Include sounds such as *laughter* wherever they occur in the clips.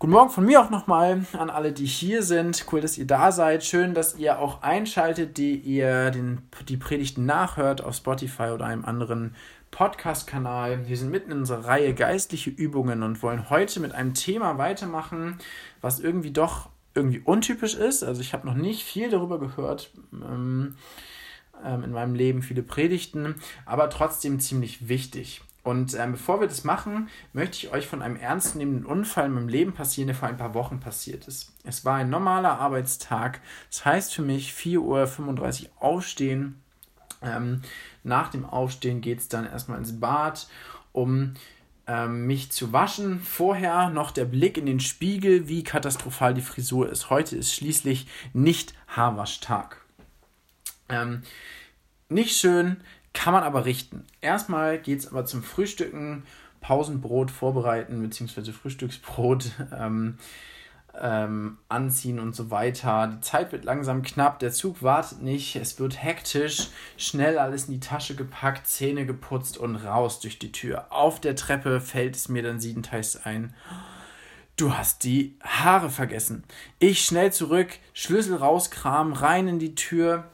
Guten Morgen von mir auch nochmal an alle, die hier sind. Cool, dass ihr da seid. Schön, dass ihr auch einschaltet, die ihr den, die Predigten nachhört auf Spotify oder einem anderen Podcast-Kanal. Wir sind mitten in unserer Reihe geistliche Übungen und wollen heute mit einem Thema weitermachen, was irgendwie doch irgendwie untypisch ist. Also ich habe noch nicht viel darüber gehört ähm, ähm, in meinem Leben, viele Predigten, aber trotzdem ziemlich wichtig. Und ähm, bevor wir das machen, möchte ich euch von einem ernstnehmenden Unfall in meinem Leben passieren, der vor ein paar Wochen passiert ist. Es war ein normaler Arbeitstag. Das heißt für mich 4.35 Uhr aufstehen. Ähm, nach dem Aufstehen geht es dann erstmal ins Bad, um ähm, mich zu waschen. Vorher noch der Blick in den Spiegel, wie katastrophal die Frisur ist. Heute ist schließlich nicht Haarwaschtag. Ähm, nicht schön, kann man aber richten. Erstmal geht es aber zum Frühstücken, Pausenbrot vorbereiten, beziehungsweise Frühstücksbrot *laughs* ähm, ähm, anziehen und so weiter. Die Zeit wird langsam knapp, der Zug wartet nicht, es wird hektisch, schnell alles in die Tasche gepackt, Zähne geputzt und raus durch die Tür. Auf der Treppe fällt es mir dann siebenteils ein. Du hast die Haare vergessen. Ich schnell zurück, Schlüssel rauskramen, rein in die Tür,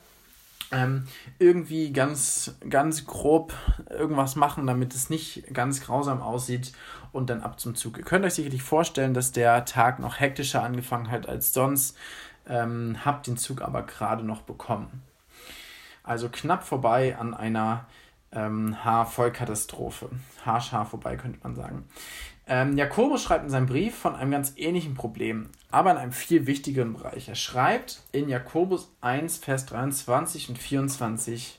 ähm, irgendwie ganz, ganz grob irgendwas machen, damit es nicht ganz grausam aussieht und dann ab zum Zug. Ihr könnt euch sicherlich vorstellen, dass der Tag noch hektischer angefangen hat als sonst. Ähm, habt den Zug aber gerade noch bekommen. Also knapp vorbei an einer ähm, Haarvollkatastrophe. Haarschar vorbei, könnte man sagen. Ähm, Jakobus schreibt in seinem Brief von einem ganz ähnlichen Problem, aber in einem viel wichtigeren Bereich. Er schreibt in Jakobus 1, Vers 23 und 24,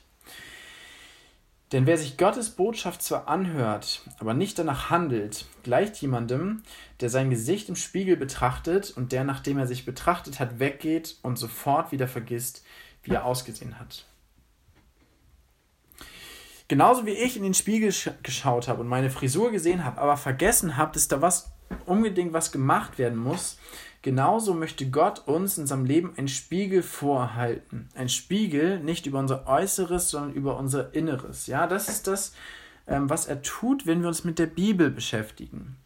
denn wer sich Gottes Botschaft zwar anhört, aber nicht danach handelt, gleicht jemandem, der sein Gesicht im Spiegel betrachtet und der, nachdem er sich betrachtet hat, weggeht und sofort wieder vergisst, wie er ausgesehen hat. Genauso wie ich in den Spiegel geschaut habe und meine Frisur gesehen habe, aber vergessen habe, dass da was unbedingt was gemacht werden muss, genauso möchte Gott uns in seinem Leben einen Spiegel vorhalten. Ein Spiegel nicht über unser Äußeres, sondern über unser Inneres. Ja, das ist das, ähm, was er tut, wenn wir uns mit der Bibel beschäftigen.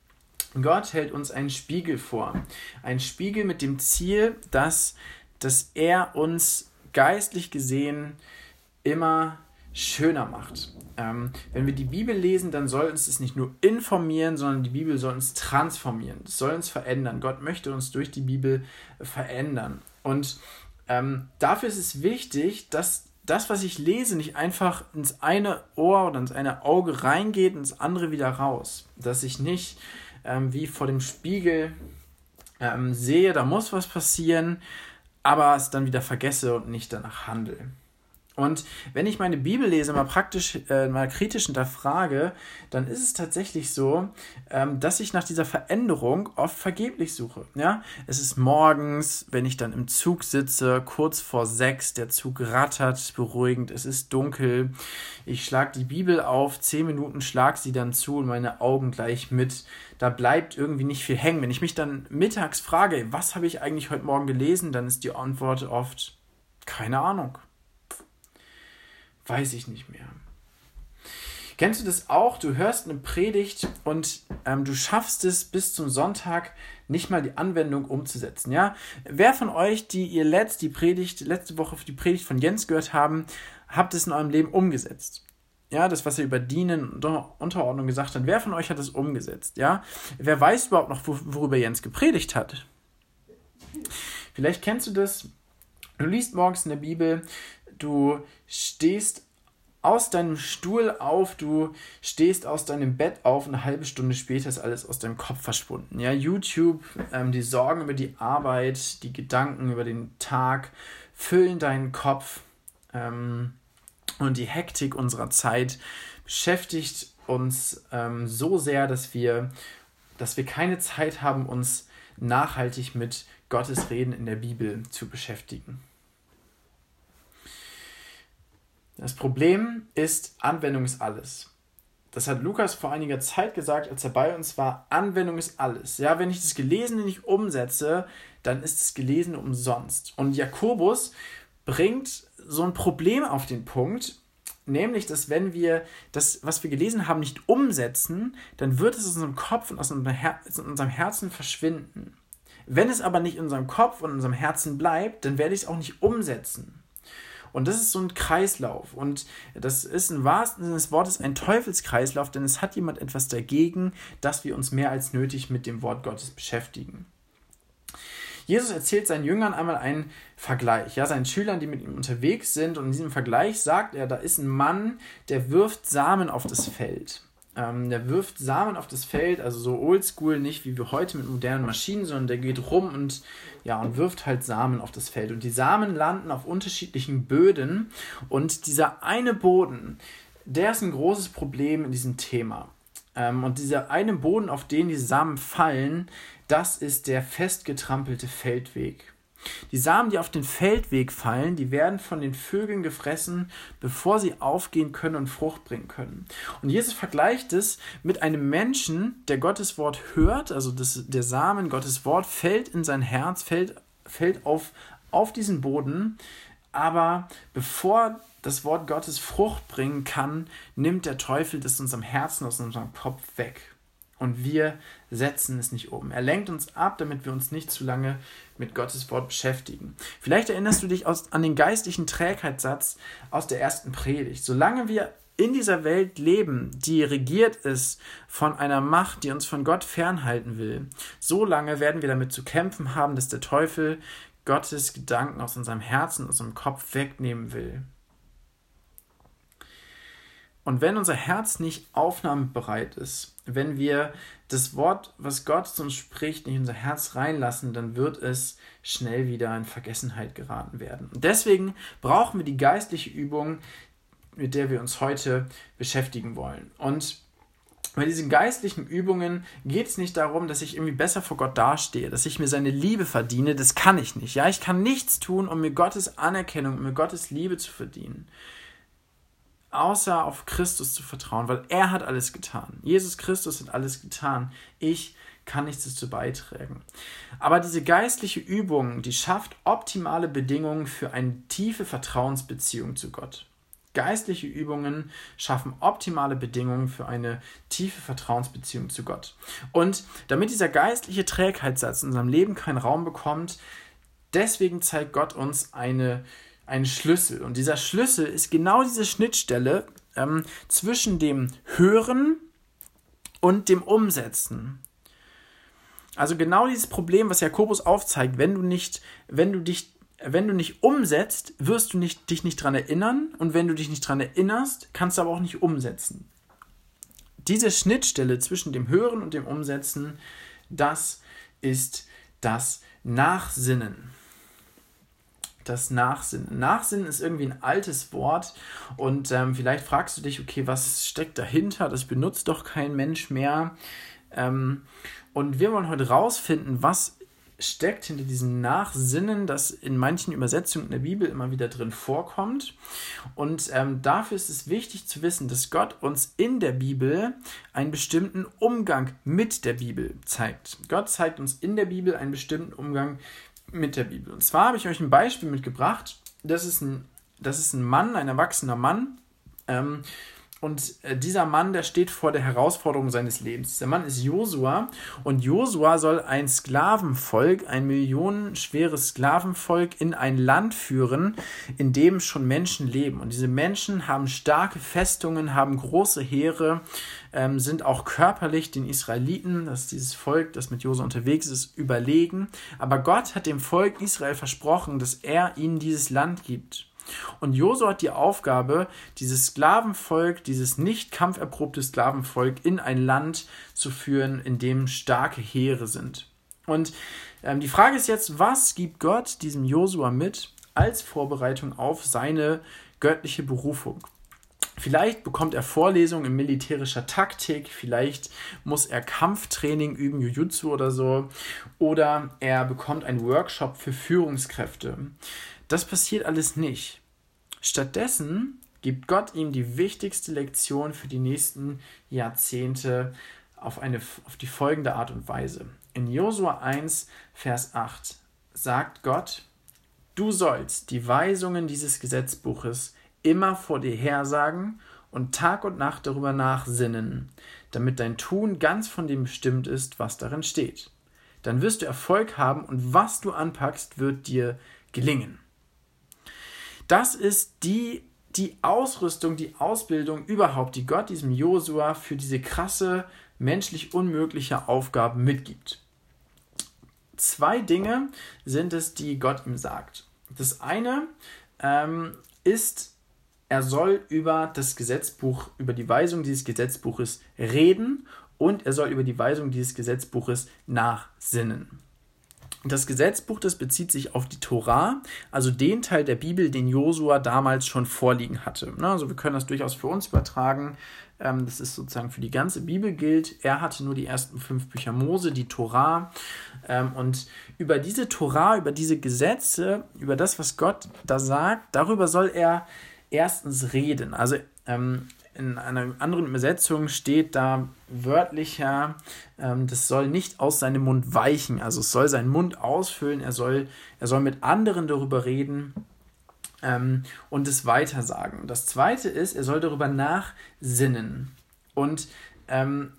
Gott hält uns einen Spiegel vor. Ein Spiegel mit dem Ziel, dass, dass er uns geistlich gesehen immer schöner macht. Ähm, wenn wir die Bibel lesen, dann soll uns das nicht nur informieren, sondern die Bibel soll uns transformieren. Es soll uns verändern. Gott möchte uns durch die Bibel verändern. Und ähm, dafür ist es wichtig, dass das, was ich lese, nicht einfach ins eine Ohr oder ins eine Auge reingeht und ins andere wieder raus. Dass ich nicht ähm, wie vor dem Spiegel ähm, sehe, da muss was passieren, aber es dann wieder vergesse und nicht danach handle. Und wenn ich meine Bibel lese, mal praktisch, äh, mal kritisch hinterfrage, dann ist es tatsächlich so, ähm, dass ich nach dieser Veränderung oft vergeblich suche. Ja? Es ist morgens, wenn ich dann im Zug sitze, kurz vor sechs, der Zug rattert beruhigend, es ist dunkel. Ich schlage die Bibel auf, zehn Minuten schlag sie dann zu und meine Augen gleich mit. Da bleibt irgendwie nicht viel hängen. Wenn ich mich dann mittags frage, was habe ich eigentlich heute Morgen gelesen, dann ist die Antwort oft keine Ahnung. Weiß ich nicht mehr. Kennst du das auch? Du hörst eine Predigt und ähm, du schaffst es bis zum Sonntag nicht mal die Anwendung umzusetzen. Ja? Wer von euch, die ihr letzt die Predigt, letzte Woche die Predigt von Jens gehört haben, habt es in eurem Leben umgesetzt? Ja, das, was er über Dienen und Unterordnung gesagt hat. Wer von euch hat es umgesetzt? Ja? Wer weiß überhaupt noch, worüber Jens gepredigt hat? Vielleicht kennst du das. Du liest morgens in der Bibel, du stehst aus deinem Stuhl auf, du stehst aus deinem Bett auf, eine halbe Stunde später ist alles aus deinem Kopf verschwunden. Ja, YouTube, ähm, die Sorgen über die Arbeit, die Gedanken über den Tag füllen deinen Kopf ähm, und die Hektik unserer Zeit beschäftigt uns ähm, so sehr, dass wir, dass wir keine Zeit haben, uns nachhaltig mit Gottes Reden in der Bibel zu beschäftigen. Das Problem ist, Anwendung ist alles. Das hat Lukas vor einiger Zeit gesagt, als er bei uns war. Anwendung ist alles. Ja, wenn ich das Gelesene nicht umsetze, dann ist das Gelesene umsonst. Und Jakobus bringt so ein Problem auf den Punkt, Nämlich, dass wenn wir das, was wir gelesen haben, nicht umsetzen, dann wird es aus unserem Kopf und aus unserem, Her aus unserem Herzen verschwinden. Wenn es aber nicht in unserem Kopf und in unserem Herzen bleibt, dann werde ich es auch nicht umsetzen. Und das ist so ein Kreislauf. Und das ist im wahrsten Sinne des Wortes ein Teufelskreislauf, denn es hat jemand etwas dagegen, dass wir uns mehr als nötig mit dem Wort Gottes beschäftigen. Jesus erzählt seinen Jüngern einmal einen Vergleich, ja, seinen Schülern, die mit ihm unterwegs sind. Und in diesem Vergleich sagt er, da ist ein Mann, der wirft Samen auf das Feld. Ähm, der wirft Samen auf das Feld, also so oldschool, nicht wie wir heute mit modernen Maschinen, sondern der geht rum und, ja, und wirft halt Samen auf das Feld. Und die Samen landen auf unterschiedlichen Böden. Und dieser eine Boden, der ist ein großes Problem in diesem Thema. Ähm, und dieser eine Boden, auf den die Samen fallen, das ist der festgetrampelte Feldweg. Die Samen, die auf den Feldweg fallen, die werden von den Vögeln gefressen, bevor sie aufgehen können und Frucht bringen können. Und Jesus vergleicht es mit einem Menschen, der Gottes Wort hört, also das, der Samen, Gottes Wort fällt in sein Herz, fällt, fällt auf, auf diesen Boden, aber bevor das Wort Gottes Frucht bringen kann, nimmt der Teufel das unserem Herzen, aus unserem Kopf weg. Und wir setzen es nicht um. Er lenkt uns ab, damit wir uns nicht zu lange mit Gottes Wort beschäftigen. Vielleicht erinnerst du dich aus, an den geistlichen Trägheitssatz aus der ersten Predigt. Solange wir in dieser Welt leben, die regiert ist von einer Macht, die uns von Gott fernhalten will, so lange werden wir damit zu kämpfen haben, dass der Teufel Gottes Gedanken aus unserem Herzen, aus unserem Kopf wegnehmen will. Und wenn unser Herz nicht aufnahmebereit ist, wenn wir das Wort, was Gott zu uns spricht, nicht in unser Herz reinlassen, dann wird es schnell wieder in Vergessenheit geraten werden. Und deswegen brauchen wir die geistliche Übung, mit der wir uns heute beschäftigen wollen. Und bei diesen geistlichen Übungen geht es nicht darum, dass ich irgendwie besser vor Gott dastehe, dass ich mir seine Liebe verdiene. Das kann ich nicht. Ja, ich kann nichts tun, um mir Gottes Anerkennung, um mir Gottes Liebe zu verdienen außer auf Christus zu vertrauen, weil er hat alles getan. Jesus Christus hat alles getan. Ich kann nichts dazu beitragen. Aber diese geistliche Übung, die schafft optimale Bedingungen für eine tiefe Vertrauensbeziehung zu Gott. Geistliche Übungen schaffen optimale Bedingungen für eine tiefe Vertrauensbeziehung zu Gott. Und damit dieser geistliche Trägheitssatz in unserem Leben keinen Raum bekommt, deswegen zeigt Gott uns eine einen Schlüssel. Und dieser Schlüssel ist genau diese Schnittstelle ähm, zwischen dem Hören und dem Umsetzen. Also genau dieses Problem, was Jakobus aufzeigt, wenn du nicht, wenn du dich, wenn du nicht umsetzt, wirst du nicht, dich nicht daran erinnern und wenn du dich nicht daran erinnerst, kannst du aber auch nicht umsetzen. Diese Schnittstelle zwischen dem Hören und dem Umsetzen, das ist das Nachsinnen das Nachsinnen. Nachsinnen ist irgendwie ein altes Wort und ähm, vielleicht fragst du dich, okay, was steckt dahinter? Das benutzt doch kein Mensch mehr. Ähm, und wir wollen heute rausfinden, was steckt hinter diesem Nachsinnen, das in manchen Übersetzungen in der Bibel immer wieder drin vorkommt. Und ähm, dafür ist es wichtig zu wissen, dass Gott uns in der Bibel einen bestimmten Umgang mit der Bibel zeigt. Gott zeigt uns in der Bibel einen bestimmten Umgang mit der Bibel. Und zwar habe ich euch ein Beispiel mitgebracht. Das ist ein, das ist ein Mann, ein erwachsener Mann. Ähm, und äh, dieser Mann, der steht vor der Herausforderung seines Lebens. Der Mann ist Josua und Josua soll ein Sklavenvolk, ein millionenschweres Sklavenvolk in ein Land führen, in dem schon Menschen leben. Und diese Menschen haben starke Festungen, haben große Heere, ähm, sind auch körperlich den Israeliten, das ist dieses Volk, das mit Josua unterwegs ist, überlegen. Aber Gott hat dem Volk Israel versprochen, dass er ihnen dieses Land gibt. Und Josua hat die Aufgabe, dieses Sklavenvolk, dieses nicht kampferprobte Sklavenvolk in ein Land zu führen, in dem starke Heere sind. Und ähm, die Frage ist jetzt, was gibt Gott diesem Josua mit als Vorbereitung auf seine göttliche Berufung? Vielleicht bekommt er Vorlesungen in militärischer Taktik, vielleicht muss er Kampftraining üben, Jujutsu oder so, oder er bekommt einen Workshop für Führungskräfte. Das passiert alles nicht. Stattdessen gibt Gott ihm die wichtigste Lektion für die nächsten Jahrzehnte auf, eine, auf die folgende Art und Weise. In Josua 1, Vers 8 sagt Gott, du sollst die Weisungen dieses Gesetzbuches immer vor dir hersagen und Tag und Nacht darüber nachsinnen, damit dein Tun ganz von dem bestimmt ist, was darin steht. Dann wirst du Erfolg haben und was du anpackst, wird dir gelingen. Das ist die, die Ausrüstung, die Ausbildung überhaupt, die Gott diesem Josua für diese krasse, menschlich unmögliche Aufgabe mitgibt. Zwei Dinge sind es, die Gott ihm sagt. Das eine ähm, ist, er soll über das Gesetzbuch, über die Weisung dieses Gesetzbuches reden und er soll über die Weisung dieses Gesetzbuches nachsinnen. Das Gesetzbuch, das bezieht sich auf die Torah, also den Teil der Bibel, den Josua damals schon vorliegen hatte. Also wir können das durchaus für uns übertragen. Ähm, das ist sozusagen für die ganze Bibel gilt. Er hatte nur die ersten fünf Bücher Mose, die Torah. Ähm, und über diese Torah, über diese Gesetze, über das, was Gott da sagt, darüber soll er erstens reden. Also ähm, in einer anderen Übersetzung steht da wörtlicher, ähm, das soll nicht aus seinem Mund weichen, also es soll seinen Mund ausfüllen, er soll, er soll mit anderen darüber reden ähm, und es weitersagen. Das zweite ist, er soll darüber nachsinnen. Und ähm,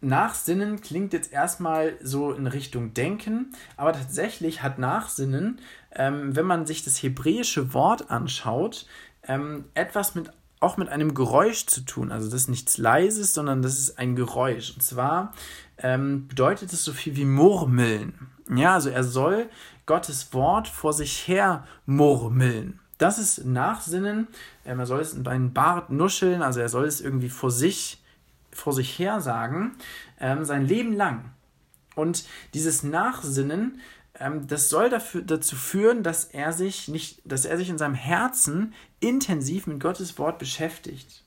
Nachsinnen klingt jetzt erstmal so in Richtung Denken, aber tatsächlich hat Nachsinnen, ähm, wenn man sich das hebräische Wort anschaut, ähm, etwas mit auch mit einem Geräusch zu tun. Also das ist nichts Leises, sondern das ist ein Geräusch. Und zwar ähm, bedeutet es so viel wie Murmeln. Ja, also er soll Gottes Wort vor sich her murmeln. Das ist Nachsinnen. Ähm, er soll es in seinen Bart nuscheln, also er soll es irgendwie vor sich, vor sich her sagen, ähm, sein Leben lang. Und dieses Nachsinnen ähm, das soll dafür, dazu führen, dass er sich nicht, dass er sich in seinem Herzen intensiv mit Gottes Wort beschäftigt.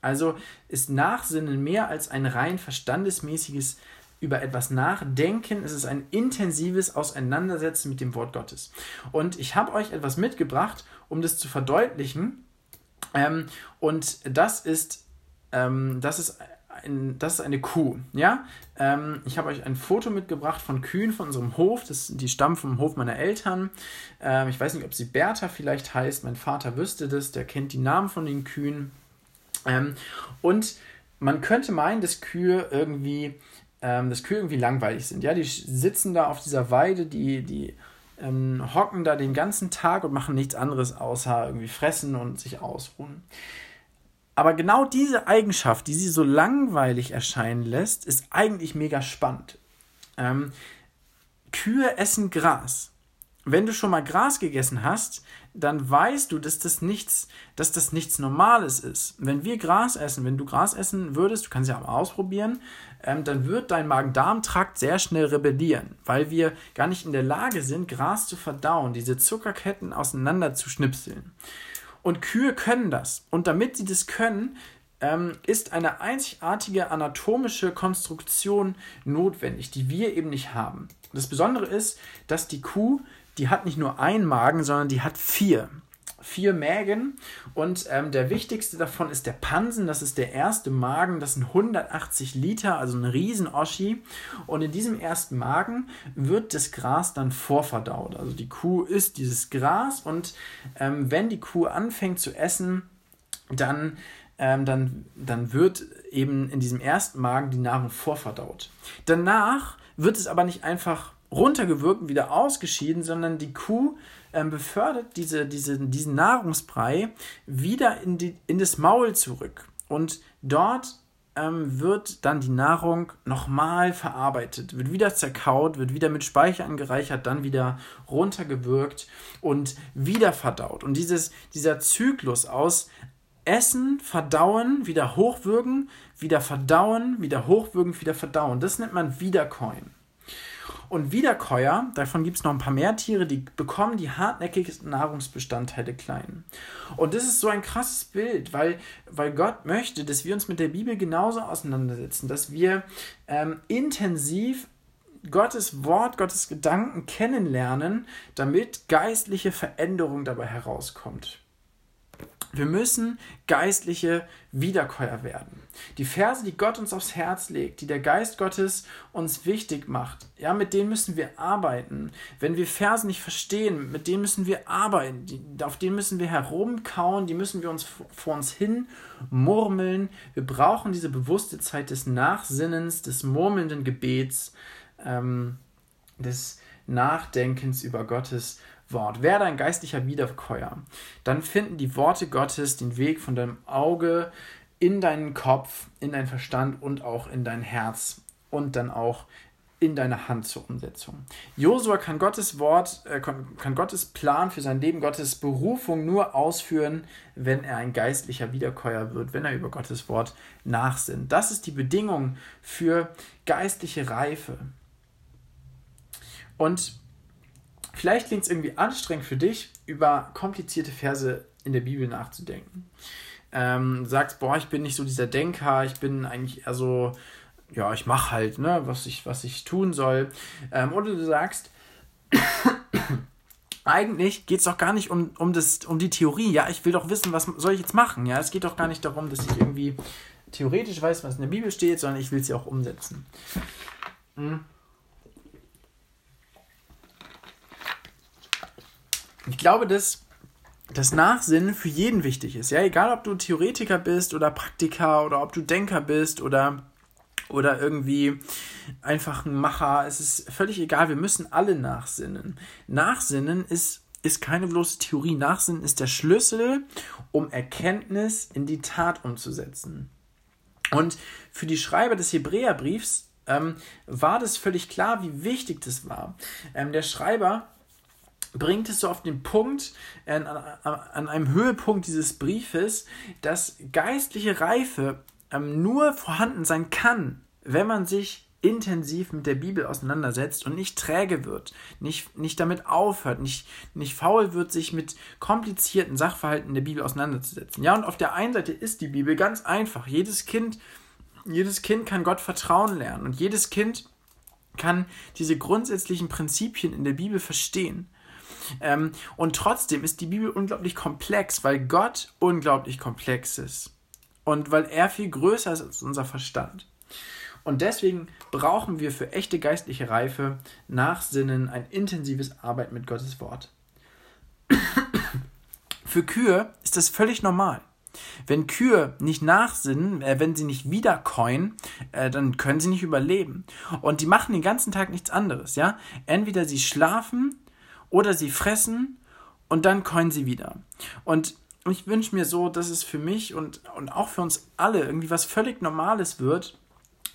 Also ist Nachsinnen mehr als ein rein verstandesmäßiges über etwas nachdenken, es ist ein intensives Auseinandersetzen mit dem Wort Gottes. Und ich habe euch etwas mitgebracht, um das zu verdeutlichen. Ähm, und das ist, ähm, das ist ein, das ist eine Kuh. Ja? Ähm, ich habe euch ein Foto mitgebracht von Kühen von unserem Hof. Das, die stammen vom Hof meiner Eltern. Ähm, ich weiß nicht, ob sie Bertha vielleicht heißt. Mein Vater wüsste das. Der kennt die Namen von den Kühen. Ähm, und man könnte meinen, dass Kühe irgendwie, ähm, dass Kühe irgendwie langweilig sind. Ja? Die sitzen da auf dieser Weide, die, die ähm, hocken da den ganzen Tag und machen nichts anderes außer irgendwie fressen und sich ausruhen. Aber genau diese Eigenschaft, die sie so langweilig erscheinen lässt, ist eigentlich mega spannend. Ähm, Kühe essen Gras. Wenn du schon mal Gras gegessen hast, dann weißt du, dass das nichts, dass das nichts Normales ist. Wenn wir Gras essen, wenn du Gras essen würdest, du kannst ja mal ausprobieren, ähm, dann wird dein Magen-Darm-Trakt sehr schnell rebellieren, weil wir gar nicht in der Lage sind, Gras zu verdauen, diese Zuckerketten auseinander zu schnipseln. Und Kühe können das. Und damit sie das können, ähm, ist eine einzigartige anatomische Konstruktion notwendig, die wir eben nicht haben. Das Besondere ist, dass die Kuh, die hat nicht nur einen Magen, sondern die hat vier vier Mägen. Und ähm, der wichtigste davon ist der Pansen, das ist der erste Magen, das sind 180 Liter, also ein Riesen-Oschi. Und in diesem ersten Magen wird das Gras dann vorverdaut, also die Kuh isst dieses Gras. Und ähm, wenn die Kuh anfängt zu essen, dann, ähm, dann, dann wird eben in diesem ersten Magen die Nahrung vorverdaut. Danach wird es aber nicht einfach runtergewirkt und wieder ausgeschieden, sondern die Kuh ähm, befördert diese, diese, diesen Nahrungsbrei wieder in, die, in das Maul zurück. Und dort ähm, wird dann die Nahrung nochmal verarbeitet, wird wieder zerkaut, wird wieder mit Speicher angereichert, dann wieder runtergewürgt und wieder verdaut. Und dieses, dieser Zyklus aus Essen, Verdauen, wieder hochwürgen, wieder verdauen, wieder hochwürgen, wieder verdauen, das nennt man Wiederkäuen. Und Wiederkäuer, davon gibt es noch ein paar mehr Tiere, die bekommen die hartnäckigsten Nahrungsbestandteile klein. Und das ist so ein krasses Bild, weil, weil Gott möchte, dass wir uns mit der Bibel genauso auseinandersetzen, dass wir ähm, intensiv Gottes Wort, Gottes Gedanken kennenlernen, damit geistliche Veränderung dabei herauskommt. Wir müssen geistliche Wiederkäuer werden. Die Verse, die Gott uns aufs Herz legt, die der Geist Gottes uns wichtig macht, ja, mit denen müssen wir arbeiten. Wenn wir Verse nicht verstehen, mit denen müssen wir arbeiten, die, auf denen müssen wir herumkauen, die müssen wir uns vor uns hin murmeln. Wir brauchen diese bewusste Zeit des Nachsinnens, des murmelnden Gebets, ähm, des Nachdenkens über Gottes Wort. Werde ein geistlicher Wiederkäuer. Dann finden die Worte Gottes den Weg von deinem Auge in deinen Kopf, in deinen Verstand und auch in dein Herz und dann auch in deine Hand zur Umsetzung. Josua kann Gottes Wort, äh, kann Gottes Plan für sein Leben, Gottes Berufung nur ausführen, wenn er ein geistlicher Wiederkäuer wird, wenn er über Gottes Wort nachsinnt. Das ist die Bedingung für geistliche Reife. Und Vielleicht klingt es irgendwie anstrengend für dich, über komplizierte Verse in der Bibel nachzudenken. Ähm, sagst, boah, ich bin nicht so dieser Denker, ich bin eigentlich eher so, ja, ich mache halt, ne, was ich, was ich tun soll. Ähm, oder du sagst, *coughs* eigentlich geht es doch gar nicht um, um, das, um die Theorie, ja, ich will doch wissen, was soll ich jetzt machen, ja, es geht doch gar nicht darum, dass ich irgendwie theoretisch weiß, was in der Bibel steht, sondern ich will es ja auch umsetzen. Hm. Ich glaube, dass das Nachsinnen für jeden wichtig ist. Ja, egal ob du Theoretiker bist oder Praktiker oder ob du Denker bist oder, oder irgendwie einfach ein Macher. Es ist völlig egal. Wir müssen alle nachsinnen. Nachsinnen ist, ist keine bloße Theorie. Nachsinnen ist der Schlüssel, um Erkenntnis in die Tat umzusetzen. Und für die Schreiber des Hebräerbriefs ähm, war das völlig klar, wie wichtig das war. Ähm, der Schreiber bringt es so auf den Punkt, an, an einem Höhepunkt dieses Briefes, dass geistliche Reife ähm, nur vorhanden sein kann, wenn man sich intensiv mit der Bibel auseinandersetzt und nicht träge wird, nicht, nicht damit aufhört, nicht, nicht faul wird, sich mit komplizierten Sachverhalten der Bibel auseinanderzusetzen. Ja, und auf der einen Seite ist die Bibel ganz einfach. Jedes Kind, jedes Kind kann Gott vertrauen lernen und jedes Kind kann diese grundsätzlichen Prinzipien in der Bibel verstehen. Ähm, und trotzdem ist die Bibel unglaublich komplex, weil Gott unglaublich komplex ist. Und weil er viel größer ist als unser Verstand. Und deswegen brauchen wir für echte geistliche Reife Nachsinnen, ein intensives Arbeit mit Gottes Wort. *coughs* für Kühe ist das völlig normal. Wenn Kühe nicht nachsinnen, äh, wenn sie nicht wiederkäuen, äh, dann können sie nicht überleben. Und die machen den ganzen Tag nichts anderes, ja? Entweder sie schlafen oder sie fressen und dann coin sie wieder. Und ich wünsche mir so, dass es für mich und, und auch für uns alle irgendwie was völlig Normales wird,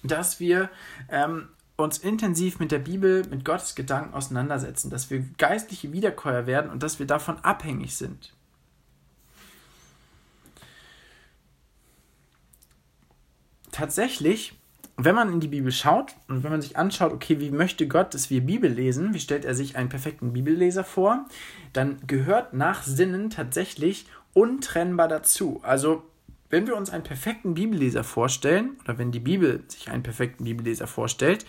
dass wir ähm, uns intensiv mit der Bibel, mit Gottes Gedanken auseinandersetzen, dass wir geistliche Wiederkäuer werden und dass wir davon abhängig sind. Tatsächlich wenn man in die Bibel schaut und wenn man sich anschaut, okay, wie möchte Gott, dass wir Bibel lesen, wie stellt er sich einen perfekten Bibelleser vor, dann gehört nach Sinnen tatsächlich untrennbar dazu. Also, wenn wir uns einen perfekten Bibelleser vorstellen, oder wenn die Bibel sich einen perfekten Bibelleser vorstellt,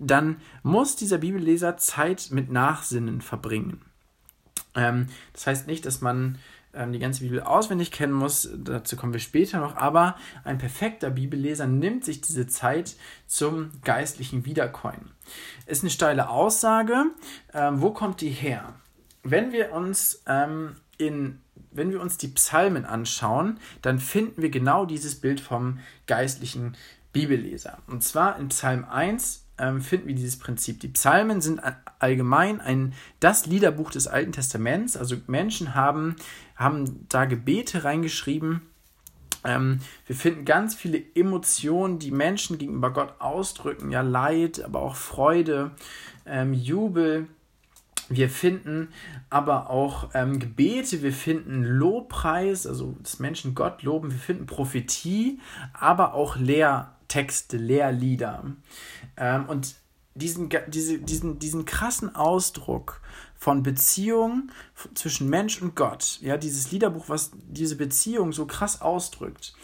dann muss dieser Bibelleser Zeit mit Nachsinnen verbringen. Ähm, das heißt nicht, dass man die ganze Bibel auswendig kennen muss, dazu kommen wir später noch, aber ein perfekter Bibelleser nimmt sich diese Zeit zum geistlichen Wiederkäuen. Ist eine steile Aussage. Ähm, wo kommt die her? Wenn wir uns ähm, in wenn wir uns die Psalmen anschauen, dann finden wir genau dieses Bild vom geistlichen Bibelleser. Und zwar in Psalm 1 ähm, finden wir dieses Prinzip. Die Psalmen sind allgemein ein, das Liederbuch des Alten Testaments. Also Menschen haben, haben da Gebete reingeschrieben. Ähm, wir finden ganz viele Emotionen, die Menschen gegenüber Gott ausdrücken. Ja, Leid, aber auch Freude, ähm, Jubel. Wir finden aber auch ähm, Gebete, wir finden Lobpreis, also dass Menschen Gott loben, wir finden Prophetie, aber auch Lehrtexte, Lehrlieder. Ähm, und diesen, diese, diesen, diesen krassen Ausdruck von Beziehung zwischen Mensch und Gott, ja, dieses Liederbuch, was diese Beziehung so krass ausdrückt,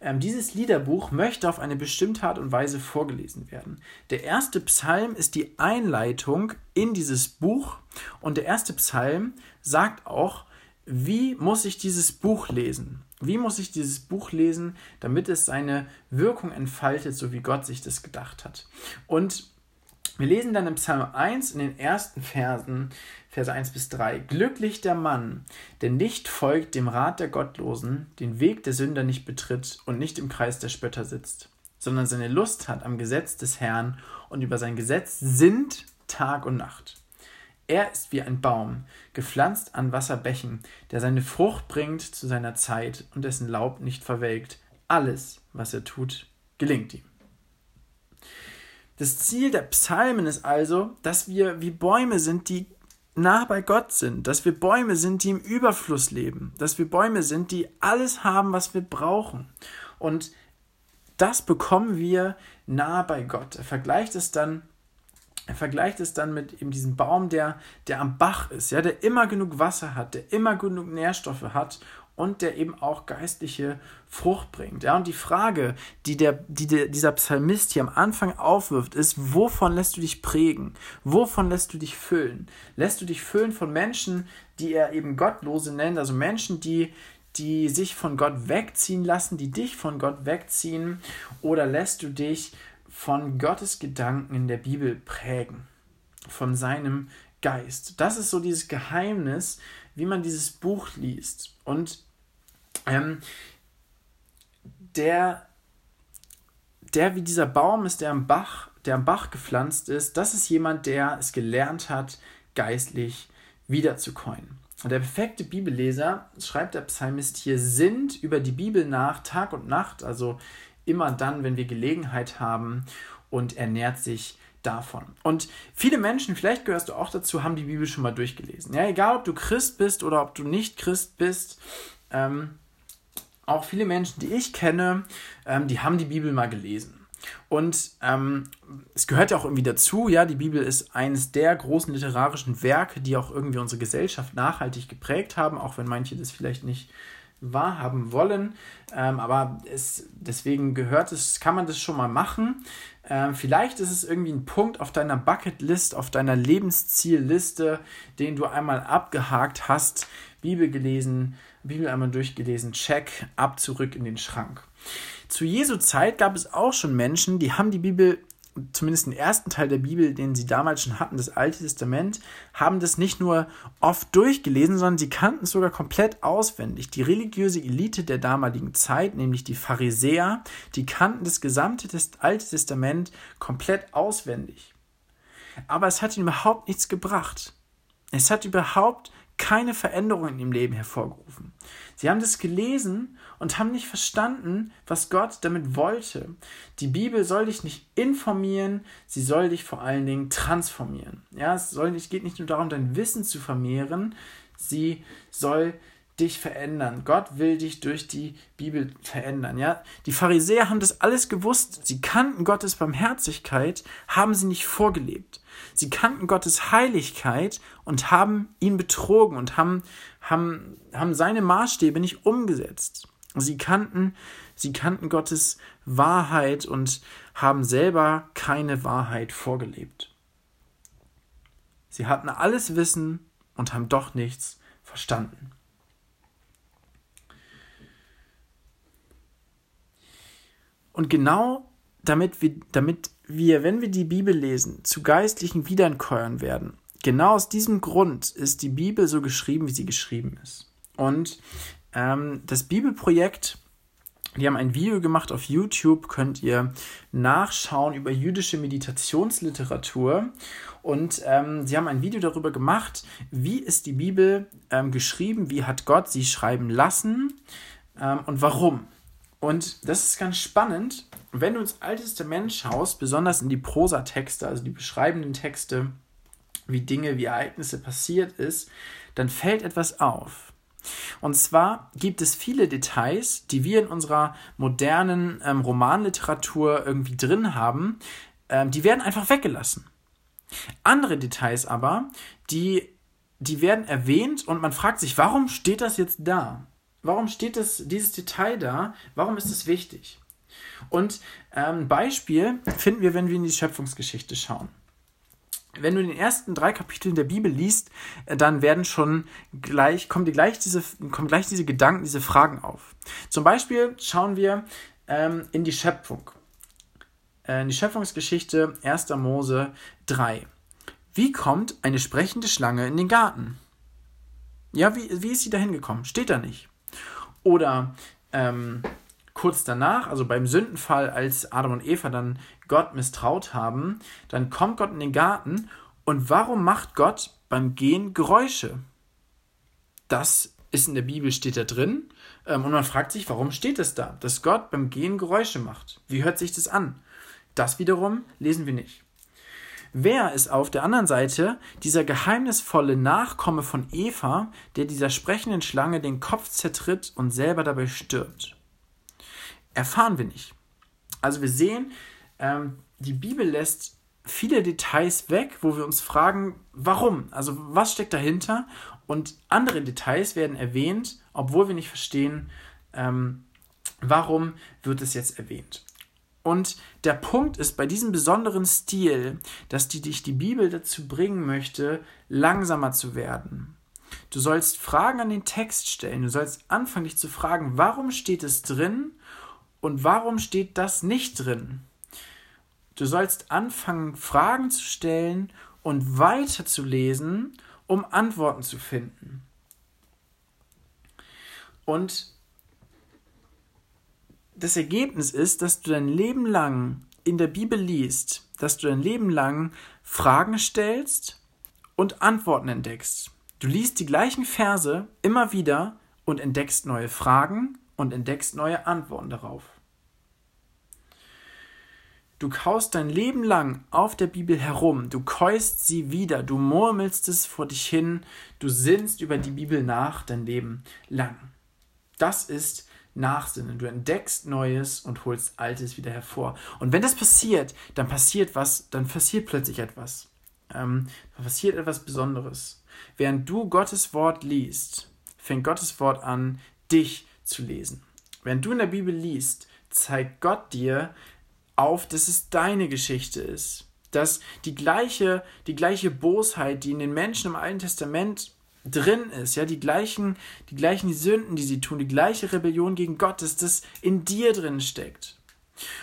ähm, dieses Liederbuch möchte auf eine bestimmte Art und Weise vorgelesen werden. Der erste Psalm ist die Einleitung in dieses Buch und der erste Psalm sagt auch, wie muss ich dieses Buch lesen? Wie muss ich dieses Buch lesen, damit es seine Wirkung entfaltet, so wie Gott sich das gedacht hat? Und wir lesen dann im Psalm 1 in den ersten Versen, Verse 1 bis 3. Glücklich der Mann, der nicht folgt dem Rat der Gottlosen, den Weg der Sünder nicht betritt und nicht im Kreis der Spötter sitzt, sondern seine Lust hat am Gesetz des Herrn und über sein Gesetz sinnt Tag und Nacht. Er ist wie ein Baum, gepflanzt an Wasserbächen, der seine Frucht bringt zu seiner Zeit und dessen Laub nicht verwelkt. Alles, was er tut, gelingt ihm. Das Ziel der Psalmen ist also, dass wir wie Bäume sind, die nah bei Gott sind, dass wir Bäume sind, die im Überfluss leben, dass wir Bäume sind, die alles haben, was wir brauchen. Und das bekommen wir nah bei Gott. Er vergleicht es dann er vergleicht es dann mit eben diesem Baum, der, der am Bach ist, ja, der immer genug Wasser hat, der immer genug Nährstoffe hat und der eben auch geistliche Frucht bringt. Ja, und die Frage, die, der, die der, dieser Psalmist hier am Anfang aufwirft, ist, wovon lässt du dich prägen? Wovon lässt du dich füllen? Lässt du dich füllen von Menschen, die er eben Gottlose nennt, also Menschen, die, die sich von Gott wegziehen lassen, die dich von Gott wegziehen, oder lässt du dich von Gottes Gedanken in der Bibel prägen, von seinem Geist. Das ist so dieses Geheimnis, wie man dieses Buch liest. Und ähm, der, der wie dieser Baum ist, der am Bach, der am Bach gepflanzt ist, das ist jemand, der es gelernt hat, geistlich wiederzukäuen. Und der perfekte Bibelleser, schreibt der Psalmist hier, sinnt über die Bibel nach Tag und Nacht, also immer dann, wenn wir Gelegenheit haben und ernährt sich davon. Und viele Menschen, vielleicht gehörst du auch dazu, haben die Bibel schon mal durchgelesen. Ja, egal ob du Christ bist oder ob du nicht Christ bist, ähm, auch viele Menschen, die ich kenne, ähm, die haben die Bibel mal gelesen. Und ähm, es gehört ja auch irgendwie dazu, ja, die Bibel ist eines der großen literarischen Werke, die auch irgendwie unsere Gesellschaft nachhaltig geprägt haben, auch wenn manche das vielleicht nicht wahrhaben wollen. Ähm, aber es, deswegen gehört es, kann man das schon mal machen. Ähm, vielleicht ist es irgendwie ein Punkt auf deiner Bucketlist, auf deiner Lebenszielliste, den du einmal abgehakt hast. Bibel gelesen, Bibel einmal durchgelesen, check, ab zurück in den Schrank. Zu Jesu Zeit gab es auch schon Menschen, die haben die Bibel zumindest den ersten Teil der Bibel, den sie damals schon hatten, das Alte Testament, haben das nicht nur oft durchgelesen, sondern sie kannten es sogar komplett auswendig. Die religiöse Elite der damaligen Zeit, nämlich die Pharisäer, die kannten das gesamte Alte Testament komplett auswendig. Aber es hat ihnen überhaupt nichts gebracht. Es hat überhaupt keine Veränderung in ihrem Leben hervorgerufen. Sie haben das gelesen und haben nicht verstanden, was Gott damit wollte. Die Bibel soll dich nicht informieren, sie soll dich vor allen Dingen transformieren. Ja, es soll nicht, geht nicht nur darum, dein Wissen zu vermehren, sie soll dich verändern. Gott will dich durch die Bibel verändern. Ja, die Pharisäer haben das alles gewusst. Sie kannten Gottes Barmherzigkeit, haben sie nicht vorgelebt. Sie kannten Gottes Heiligkeit und haben ihn betrogen und haben, haben, haben seine Maßstäbe nicht umgesetzt. Sie kannten, sie kannten Gottes Wahrheit und haben selber keine Wahrheit vorgelebt. Sie hatten alles Wissen und haben doch nichts verstanden. Und genau damit wir, damit wir, wenn wir die Bibel lesen, zu geistlichen Wiederkäuern werden, genau aus diesem Grund ist die Bibel so geschrieben, wie sie geschrieben ist. Und ähm, das Bibelprojekt, die haben ein Video gemacht auf YouTube, könnt ihr nachschauen über jüdische Meditationsliteratur. Und ähm, sie haben ein Video darüber gemacht, wie ist die Bibel ähm, geschrieben, wie hat Gott sie schreiben lassen ähm, und warum. Und das ist ganz spannend. Wenn du ins Alte Testament schaust, besonders in die Prosatexte, also die beschreibenden Texte, wie Dinge, wie Ereignisse passiert ist, dann fällt etwas auf. Und zwar gibt es viele Details, die wir in unserer modernen ähm, Romanliteratur irgendwie drin haben, ähm, die werden einfach weggelassen. Andere Details aber, die, die werden erwähnt und man fragt sich, warum steht das jetzt da? Warum steht das, dieses Detail da? Warum ist es wichtig? Und ein ähm, Beispiel finden wir, wenn wir in die Schöpfungsgeschichte schauen. wenn du den ersten drei Kapiteln der Bibel liest, äh, dann werden schon gleich, kommen dir gleich diese, kommen gleich diese Gedanken, diese Fragen auf. Zum Beispiel schauen wir ähm, in die Schöpfung. Äh, in die Schöpfungsgeschichte 1. Mose 3. Wie kommt eine sprechende Schlange in den Garten? Ja, wie, wie ist sie da hingekommen? Steht da nicht. Oder ähm, kurz danach, also beim Sündenfall, als Adam und Eva dann Gott misstraut haben, dann kommt Gott in den Garten und warum macht Gott beim Gehen Geräusche? Das ist in der Bibel, steht da drin. Ähm, und man fragt sich, warum steht es da, dass Gott beim Gehen Geräusche macht? Wie hört sich das an? Das wiederum lesen wir nicht. Wer ist auf der anderen Seite dieser geheimnisvolle Nachkomme von Eva, der dieser sprechenden Schlange den Kopf zertritt und selber dabei stirbt? Erfahren wir nicht. Also wir sehen, ähm, die Bibel lässt viele Details weg, wo wir uns fragen, warum? Also was steckt dahinter? Und andere Details werden erwähnt, obwohl wir nicht verstehen, ähm, warum wird es jetzt erwähnt. Und der Punkt ist bei diesem besonderen Stil, dass die, dich die Bibel dazu bringen möchte, langsamer zu werden. Du sollst Fragen an den Text stellen. Du sollst anfangen, dich zu fragen, warum steht es drin und warum steht das nicht drin? Du sollst anfangen, Fragen zu stellen und weiterzulesen, um Antworten zu finden. Und das Ergebnis ist, dass du dein Leben lang in der Bibel liest, dass du dein Leben lang Fragen stellst und Antworten entdeckst. Du liest die gleichen Verse immer wieder und entdeckst neue Fragen und entdeckst neue Antworten darauf. Du kaust dein Leben lang auf der Bibel herum, du käust sie wieder, du murmelst es vor dich hin, du sinnst über die Bibel nach dein Leben lang. Das ist Nachsinnen. Du entdeckst Neues und holst Altes wieder hervor. Und wenn das passiert, dann passiert was, dann passiert plötzlich etwas. Ähm, dann passiert etwas Besonderes. Während du Gottes Wort liest, fängt Gottes Wort an, dich zu lesen. Während du in der Bibel liest, zeigt Gott dir, auf, dass es deine Geschichte ist. Dass die gleiche, die gleiche Bosheit, die in den Menschen im Alten Testament drin ist, ja, die gleichen, die gleichen Sünden, die sie tun, die gleiche Rebellion gegen Gott, dass das in dir drin steckt.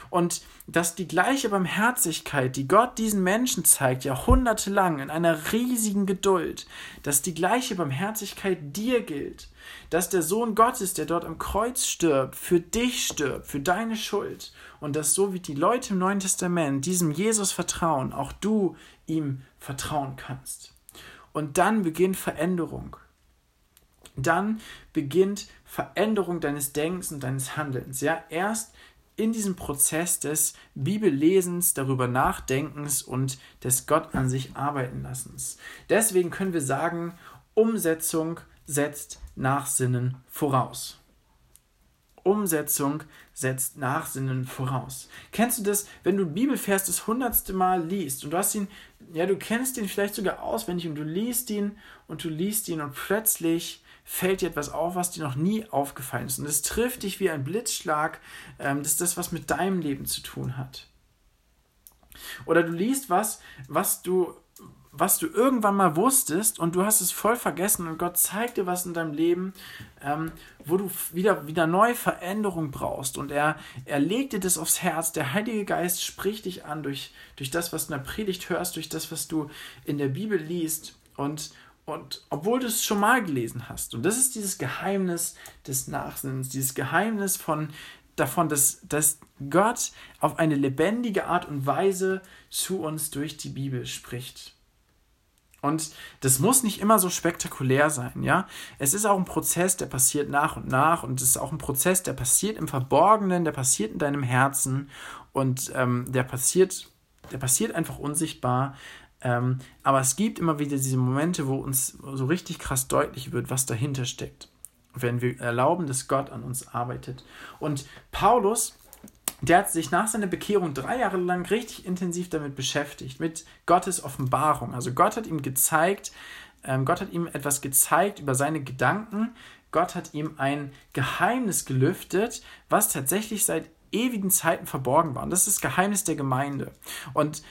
Und dass die gleiche Barmherzigkeit, die Gott diesen Menschen zeigt, jahrhundertelang in einer riesigen Geduld, dass die gleiche Barmherzigkeit dir gilt, dass der Sohn Gottes, der dort am Kreuz stirbt, für dich stirbt, für deine Schuld und dass so wie die Leute im Neuen Testament diesem Jesus vertrauen, auch du ihm vertrauen kannst. Und dann beginnt Veränderung. Dann beginnt Veränderung deines Denkens und deines Handelns. Ja, erst in diesem Prozess des Bibellesens, darüber Nachdenkens und des Gott an sich arbeiten lassens. Deswegen können wir sagen, Umsetzung setzt Nachsinnen voraus. Umsetzung setzt Nachsinnen voraus. Kennst du das, wenn du Bibelvers das hundertste Mal liest und du hast ihn, ja, du kennst ihn vielleicht sogar auswendig und du liest ihn und du liest ihn und plötzlich fällt dir etwas auf, was dir noch nie aufgefallen ist. Und es trifft dich wie ein Blitzschlag. Ähm, das ist das, was mit deinem Leben zu tun hat. Oder du liest was, was du, was du irgendwann mal wusstest und du hast es voll vergessen und Gott zeigt dir was in deinem Leben, ähm, wo du wieder, wieder neue Veränderung brauchst. Und er, er legt dir das aufs Herz. Der Heilige Geist spricht dich an durch, durch das, was du in der Predigt hörst, durch das, was du in der Bibel liest. Und, und obwohl du es schon mal gelesen hast. Und das ist dieses Geheimnis des Nachsinnens, dieses Geheimnis von, davon, dass, dass Gott auf eine lebendige Art und Weise zu uns durch die Bibel spricht. Und das muss nicht immer so spektakulär sein, ja. Es ist auch ein Prozess, der passiert nach und nach und es ist auch ein Prozess, der passiert im Verborgenen, der passiert in deinem Herzen und ähm, der passiert, der passiert einfach unsichtbar, ähm, aber es gibt immer wieder diese Momente, wo uns so richtig krass deutlich wird, was dahinter steckt. Wenn wir erlauben, dass Gott an uns arbeitet. Und Paulus, der hat sich nach seiner Bekehrung drei Jahre lang richtig intensiv damit beschäftigt, mit Gottes Offenbarung. Also Gott hat ihm gezeigt, ähm, Gott hat ihm etwas gezeigt über seine Gedanken. Gott hat ihm ein Geheimnis gelüftet, was tatsächlich seit ewigen Zeiten verborgen war. Und das ist das Geheimnis der Gemeinde. Und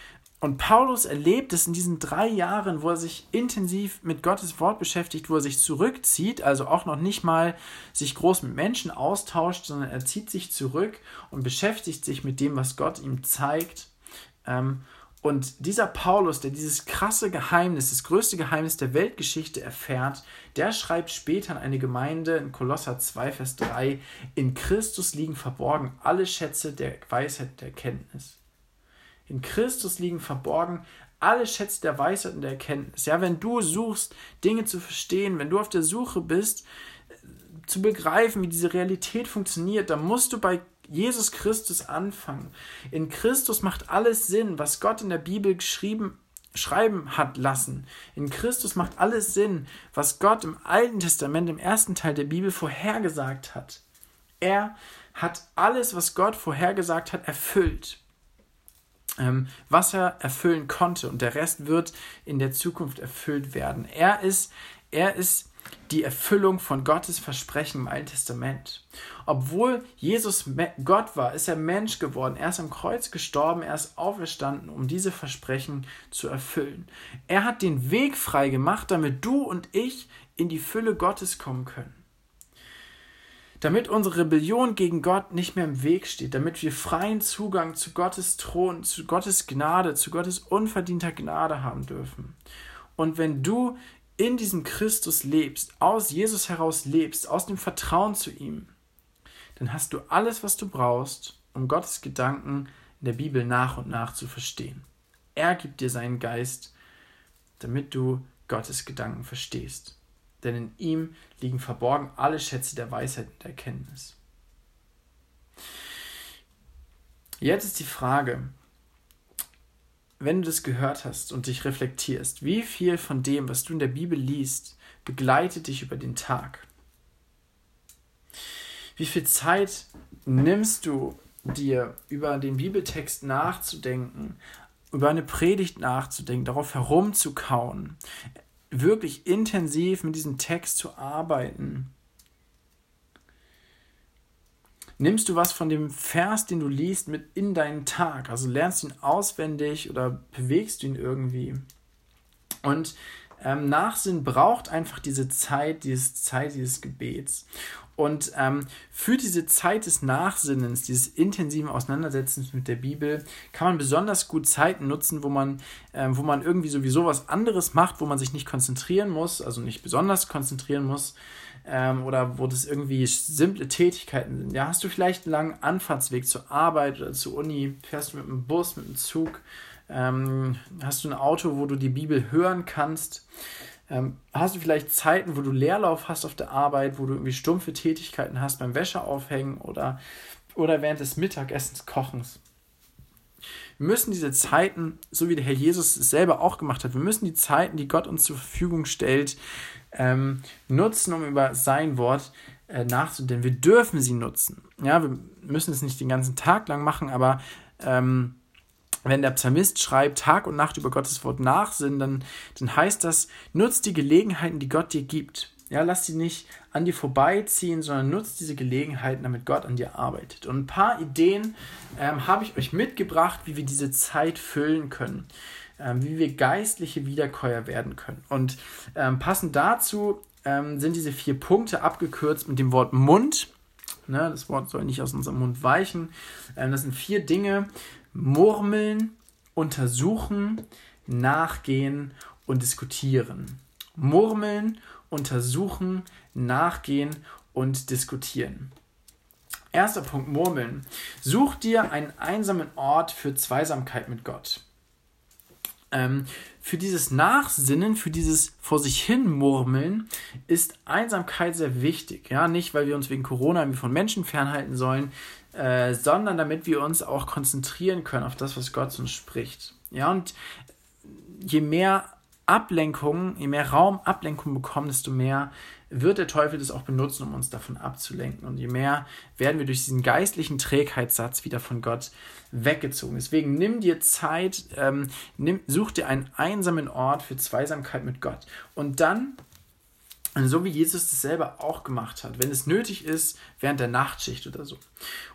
Und Paulus erlebt es in diesen drei Jahren, wo er sich intensiv mit Gottes Wort beschäftigt, wo er sich zurückzieht, also auch noch nicht mal sich groß mit Menschen austauscht, sondern er zieht sich zurück und beschäftigt sich mit dem, was Gott ihm zeigt. Ähm, und dieser Paulus, der dieses krasse Geheimnis, das größte Geheimnis der Weltgeschichte erfährt, der schreibt später an eine Gemeinde in Kolosser 2, Vers 3, in Christus liegen verborgen alle Schätze der Weisheit der Erkenntnis. In Christus liegen verborgen alle Schätze der Weisheit und der Erkenntnis. Ja, wenn du suchst, Dinge zu verstehen, wenn du auf der Suche bist, zu begreifen, wie diese Realität funktioniert, dann musst du bei Jesus Christus anfangen. In Christus macht alles Sinn, was Gott in der Bibel geschrieben schreiben hat lassen. In Christus macht alles Sinn, was Gott im Alten Testament, im ersten Teil der Bibel vorhergesagt hat. Er hat alles, was Gott vorhergesagt hat, erfüllt was er erfüllen konnte und der Rest wird in der Zukunft erfüllt werden. Er ist, er ist die Erfüllung von Gottes Versprechen im Alten Testament. Obwohl Jesus Gott war, ist er Mensch geworden. Er ist am Kreuz gestorben, er ist auferstanden, um diese Versprechen zu erfüllen. Er hat den Weg frei gemacht, damit du und ich in die Fülle Gottes kommen können damit unsere Rebellion gegen Gott nicht mehr im Weg steht, damit wir freien Zugang zu Gottes Thron, zu Gottes Gnade, zu Gottes unverdienter Gnade haben dürfen. Und wenn du in diesem Christus lebst, aus Jesus heraus lebst, aus dem Vertrauen zu ihm, dann hast du alles, was du brauchst, um Gottes Gedanken in der Bibel nach und nach zu verstehen. Er gibt dir seinen Geist, damit du Gottes Gedanken verstehst denn in ihm liegen verborgen alle Schätze der Weisheit und der Erkenntnis. Jetzt ist die Frage, wenn du das gehört hast und dich reflektierst, wie viel von dem, was du in der Bibel liest, begleitet dich über den Tag? Wie viel Zeit nimmst du dir über den Bibeltext nachzudenken, über eine Predigt nachzudenken, darauf herumzukauen, wirklich intensiv mit diesem Text zu arbeiten, nimmst du was von dem Vers, den du liest, mit in deinen Tag. Also lernst du ihn auswendig oder bewegst du ihn irgendwie. Und ähm, Nachsinn braucht einfach diese Zeit, diese Zeit dieses Gebets. Und ähm, für diese Zeit des Nachsinnens, dieses intensiven Auseinandersetzens mit der Bibel, kann man besonders gut Zeiten nutzen, wo man, ähm, wo man irgendwie sowieso was anderes macht, wo man sich nicht konzentrieren muss, also nicht besonders konzentrieren muss, ähm, oder wo das irgendwie simple Tätigkeiten sind. Ja, hast du vielleicht einen langen Anfahrtsweg zur Arbeit oder zur Uni, fährst du mit dem Bus, mit dem Zug, ähm, hast du ein Auto, wo du die Bibel hören kannst? Ähm, hast du vielleicht Zeiten, wo du Leerlauf hast auf der Arbeit, wo du irgendwie stumpfe Tätigkeiten hast beim Wäscheaufhängen oder, oder während des Mittagessens Kochens? Wir müssen diese Zeiten, so wie der Herr Jesus es selber auch gemacht hat, wir müssen die Zeiten, die Gott uns zur Verfügung stellt, ähm, nutzen, um über sein Wort äh, nachzudenken. Wir dürfen sie nutzen. Ja, wir müssen es nicht den ganzen Tag lang machen, aber ähm, wenn der Psalmist schreibt, Tag und Nacht über Gottes Wort nachsinnen, dann, dann heißt das, nutzt die Gelegenheiten, die Gott dir gibt. Ja, lass sie nicht an dir vorbeiziehen, sondern nutzt diese Gelegenheiten, damit Gott an dir arbeitet. Und ein paar Ideen ähm, habe ich euch mitgebracht, wie wir diese Zeit füllen können, ähm, wie wir geistliche Wiederkäuer werden können. Und ähm, passend dazu ähm, sind diese vier Punkte abgekürzt mit dem Wort Mund. Ne, das Wort soll nicht aus unserem Mund weichen. Ähm, das sind vier Dinge, Murmeln, untersuchen, nachgehen und diskutieren. Murmeln, untersuchen, nachgehen und diskutieren. Erster Punkt, Murmeln. Such dir einen einsamen Ort für Zweisamkeit mit Gott. Ähm, für dieses Nachsinnen, für dieses vor sich hin Murmeln ist Einsamkeit sehr wichtig. Ja, nicht, weil wir uns wegen Corona irgendwie von Menschen fernhalten sollen, äh, sondern damit wir uns auch konzentrieren können auf das, was Gott uns spricht. Ja, und je mehr Ablenkung, je mehr Raum Ablenkung bekommen, desto mehr wird der Teufel das auch benutzen, um uns davon abzulenken. Und je mehr werden wir durch diesen geistlichen Trägheitssatz wieder von Gott weggezogen. Deswegen nimm dir Zeit, ähm, nimm, such dir einen einsamen Ort für Zweisamkeit mit Gott. Und dann Und so wie Jesus das selber auch gemacht hat, wenn es nötig ist, während der Nachtschicht oder so.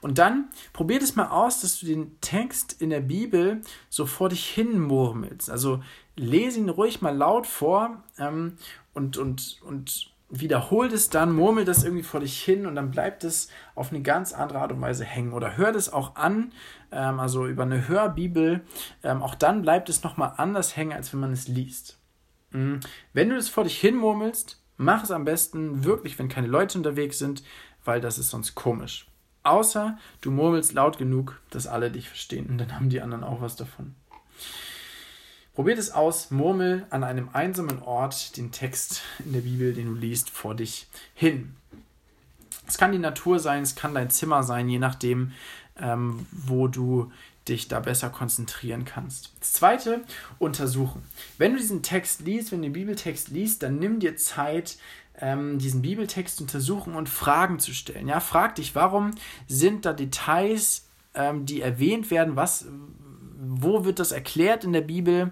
Und dann probiert es mal aus, dass du den Text in der Bibel so vor dich hin murmelst. Also lese ihn ruhig mal laut vor ähm, und, und, und wiederhol es dann, murmel das irgendwie vor dich hin und dann bleibt es auf eine ganz andere Art und Weise hängen. Oder hör das auch an, ähm, also über eine Hörbibel. Ähm, auch dann bleibt es nochmal anders hängen, als wenn man es liest. Mhm. Wenn du das vor dich hin murmelst, Mach es am besten wirklich, wenn keine Leute unterwegs sind, weil das ist sonst komisch. Außer du murmelst laut genug, dass alle dich verstehen und dann haben die anderen auch was davon. Probiert es aus, murmel an einem einsamen Ort den Text in der Bibel, den du liest, vor dich hin. Es kann die Natur sein, es kann dein Zimmer sein, je nachdem, ähm, wo du dich da besser konzentrieren kannst. Das zweite, untersuchen. Wenn du diesen Text liest, wenn du den Bibeltext liest, dann nimm dir Zeit, ähm, diesen Bibeltext zu untersuchen und Fragen zu stellen. Ja, frag dich, warum sind da Details, ähm, die erwähnt werden, was, wo wird das erklärt in der Bibel?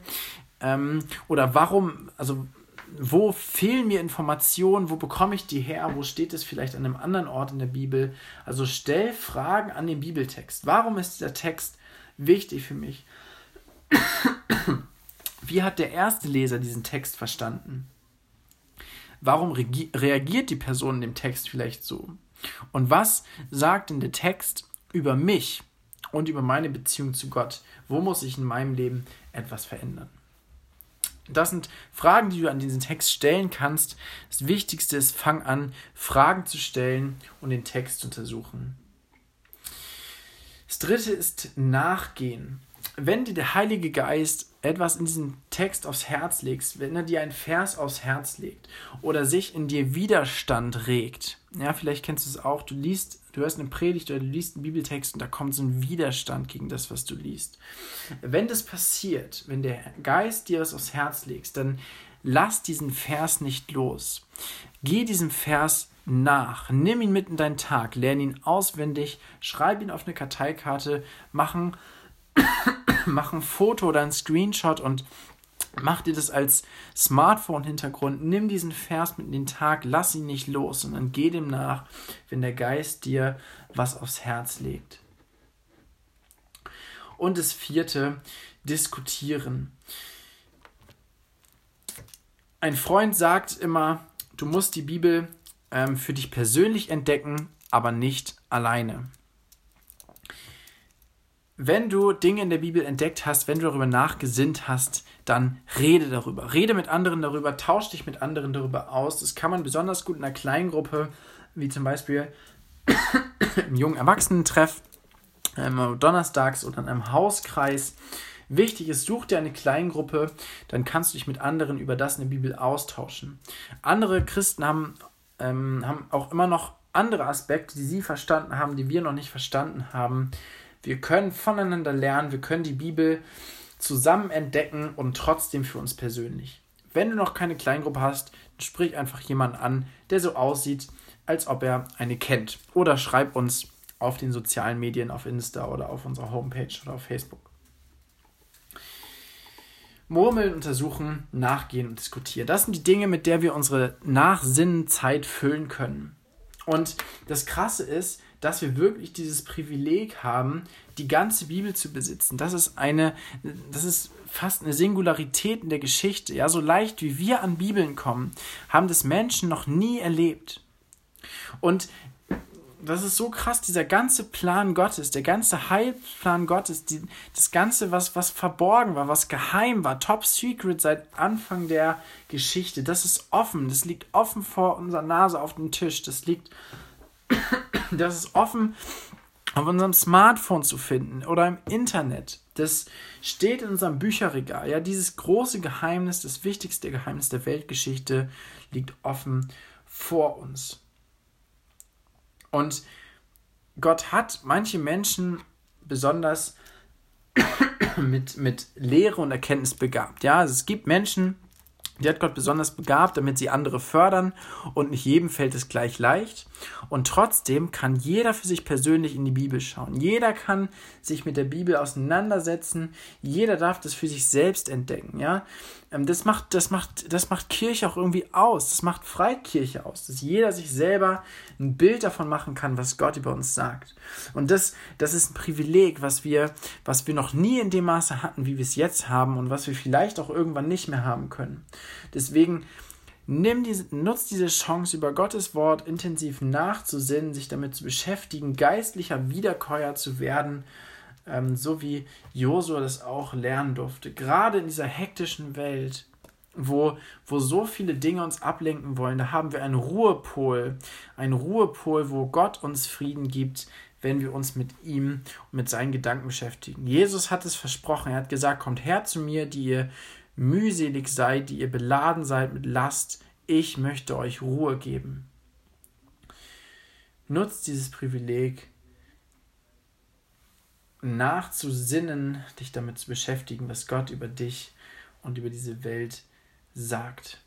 Ähm, oder warum, also wo fehlen mir Informationen, wo bekomme ich die her, wo steht es vielleicht an einem anderen Ort in der Bibel. Also stell Fragen an den Bibeltext. Warum ist der Text wichtig für mich. *coughs* Wie hat der erste Leser diesen Text verstanden? Warum reagiert die Person in dem Text vielleicht so? Und was sagt denn der Text über mich und über meine Beziehung zu Gott? Wo muss ich in meinem Leben etwas verändern? Das sind Fragen, die du an diesen Text stellen kannst. Das Wichtigste ist, fang an, Fragen zu stellen und den Text zu untersuchen. Das dritte ist Nachgehen. Wenn dir der Heilige Geist etwas in diesem Text aufs Herz legt, wenn er dir einen Vers aufs Herz legt oder sich in dir Widerstand regt, ja, vielleicht kennst du es auch, du liest, du hörst eine Predigt oder du liest einen Bibeltext und da kommt so ein Widerstand gegen das, was du liest. Wenn das passiert, wenn der Geist dir was aufs Herz legt, dann lass diesen Vers nicht los. Geh diesem Vers nach. Nimm ihn mit in deinen Tag, lerne ihn auswendig, schreib ihn auf eine Karteikarte, mach ein, *coughs* mach ein Foto oder ein Screenshot und mach dir das als Smartphone-Hintergrund. Nimm diesen Vers mit in den Tag, lass ihn nicht los und dann geh dem nach, wenn der Geist dir was aufs Herz legt. Und das vierte, diskutieren. Ein Freund sagt immer, du musst die Bibel ähm, für dich persönlich entdecken, aber nicht alleine. Wenn du Dinge in der Bibel entdeckt hast, wenn du darüber nachgesinnt hast, dann rede darüber. Rede mit anderen darüber, tausch dich mit anderen darüber aus. Das kann man besonders gut in einer Kleingruppe, wie zum Beispiel *coughs* im jungen Erwachsenentreff, ähm, donnerstags oder in einem Hauskreis. Wichtig ist, such dir eine Kleingruppe, dann kannst du dich mit anderen über das in der Bibel austauschen. Andere Christen haben ähm, haben auch immer noch andere Aspekte, die sie verstanden haben, die wir noch nicht verstanden haben. Wir können voneinander lernen, wir können die Bibel zusammen entdecken und trotzdem für uns persönlich. Wenn du noch keine Kleingruppe hast, sprich einfach jemanden an, der so aussieht, als ob er eine kennt. Oder schreib uns auf den sozialen Medien, auf Insta oder auf unserer Homepage oder auf Facebook. Murmeln, untersuchen, nachgehen und diskutieren. Das sind die Dinge, mit der wir unsere Nachsinnenzeit füllen können. Und das Krasse ist, dass wir wirklich dieses Privileg haben, die ganze Bibel zu besitzen. Das ist eine, das ist fast eine Singularität in der Geschichte. Ja, so leicht wie wir an Bibeln kommen, haben das Menschen noch nie erlebt. Und das ist so krass, dieser ganze Plan Gottes, der ganze Heilplan Gottes, die, das Ganze, was, was verborgen war, was geheim war, top secret seit Anfang der Geschichte, das ist offen, das liegt offen vor unserer Nase auf dem Tisch, das liegt, *coughs* das ist offen auf unserem Smartphone zu finden oder im Internet. Das steht in unserem Bücherregal. Ja, dieses große Geheimnis, das wichtigste Geheimnis der Weltgeschichte liegt offen vor uns. Und Gott hat manche Menschen besonders *coughs* mit, mit Lehre und Erkenntnis begabt. Ja, also es gibt Menschen, die hat Gott besonders begabt, damit sie andere fördern und nicht jedem fällt es gleich leicht. Und trotzdem kann jeder für sich persönlich in die Bibel schauen. Jeder kann sich mit der Bibel auseinandersetzen. Jeder darf das für sich selbst entdecken. Ja, das, macht, das, macht, das macht Kirche auch irgendwie aus. Das macht Freikirche aus, dass jeder sich selber ein Bild davon machen kann, was Gott über uns sagt. Und das, das ist ein Privileg, was wir, was wir noch nie in dem Maße hatten, wie wir es jetzt haben und was wir vielleicht auch irgendwann nicht mehr haben können. Deswegen Nimm diese, nutz diese Chance, über Gottes Wort intensiv nachzusinnen, sich damit zu beschäftigen, geistlicher Wiederkäuer zu werden, ähm, so wie Josua das auch lernen durfte. Gerade in dieser hektischen Welt, wo, wo so viele Dinge uns ablenken wollen, da haben wir einen Ruhepol, einen Ruhepol, wo Gott uns Frieden gibt, wenn wir uns mit ihm und mit seinen Gedanken beschäftigen. Jesus hat es versprochen, er hat gesagt, kommt her zu mir, die ihr mühselig seid, die ihr beladen seid mit Last, ich möchte euch Ruhe geben. Nutzt dieses Privileg, nachzusinnen, dich damit zu beschäftigen, was Gott über dich und über diese Welt sagt.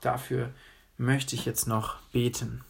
Dafür möchte ich jetzt noch beten.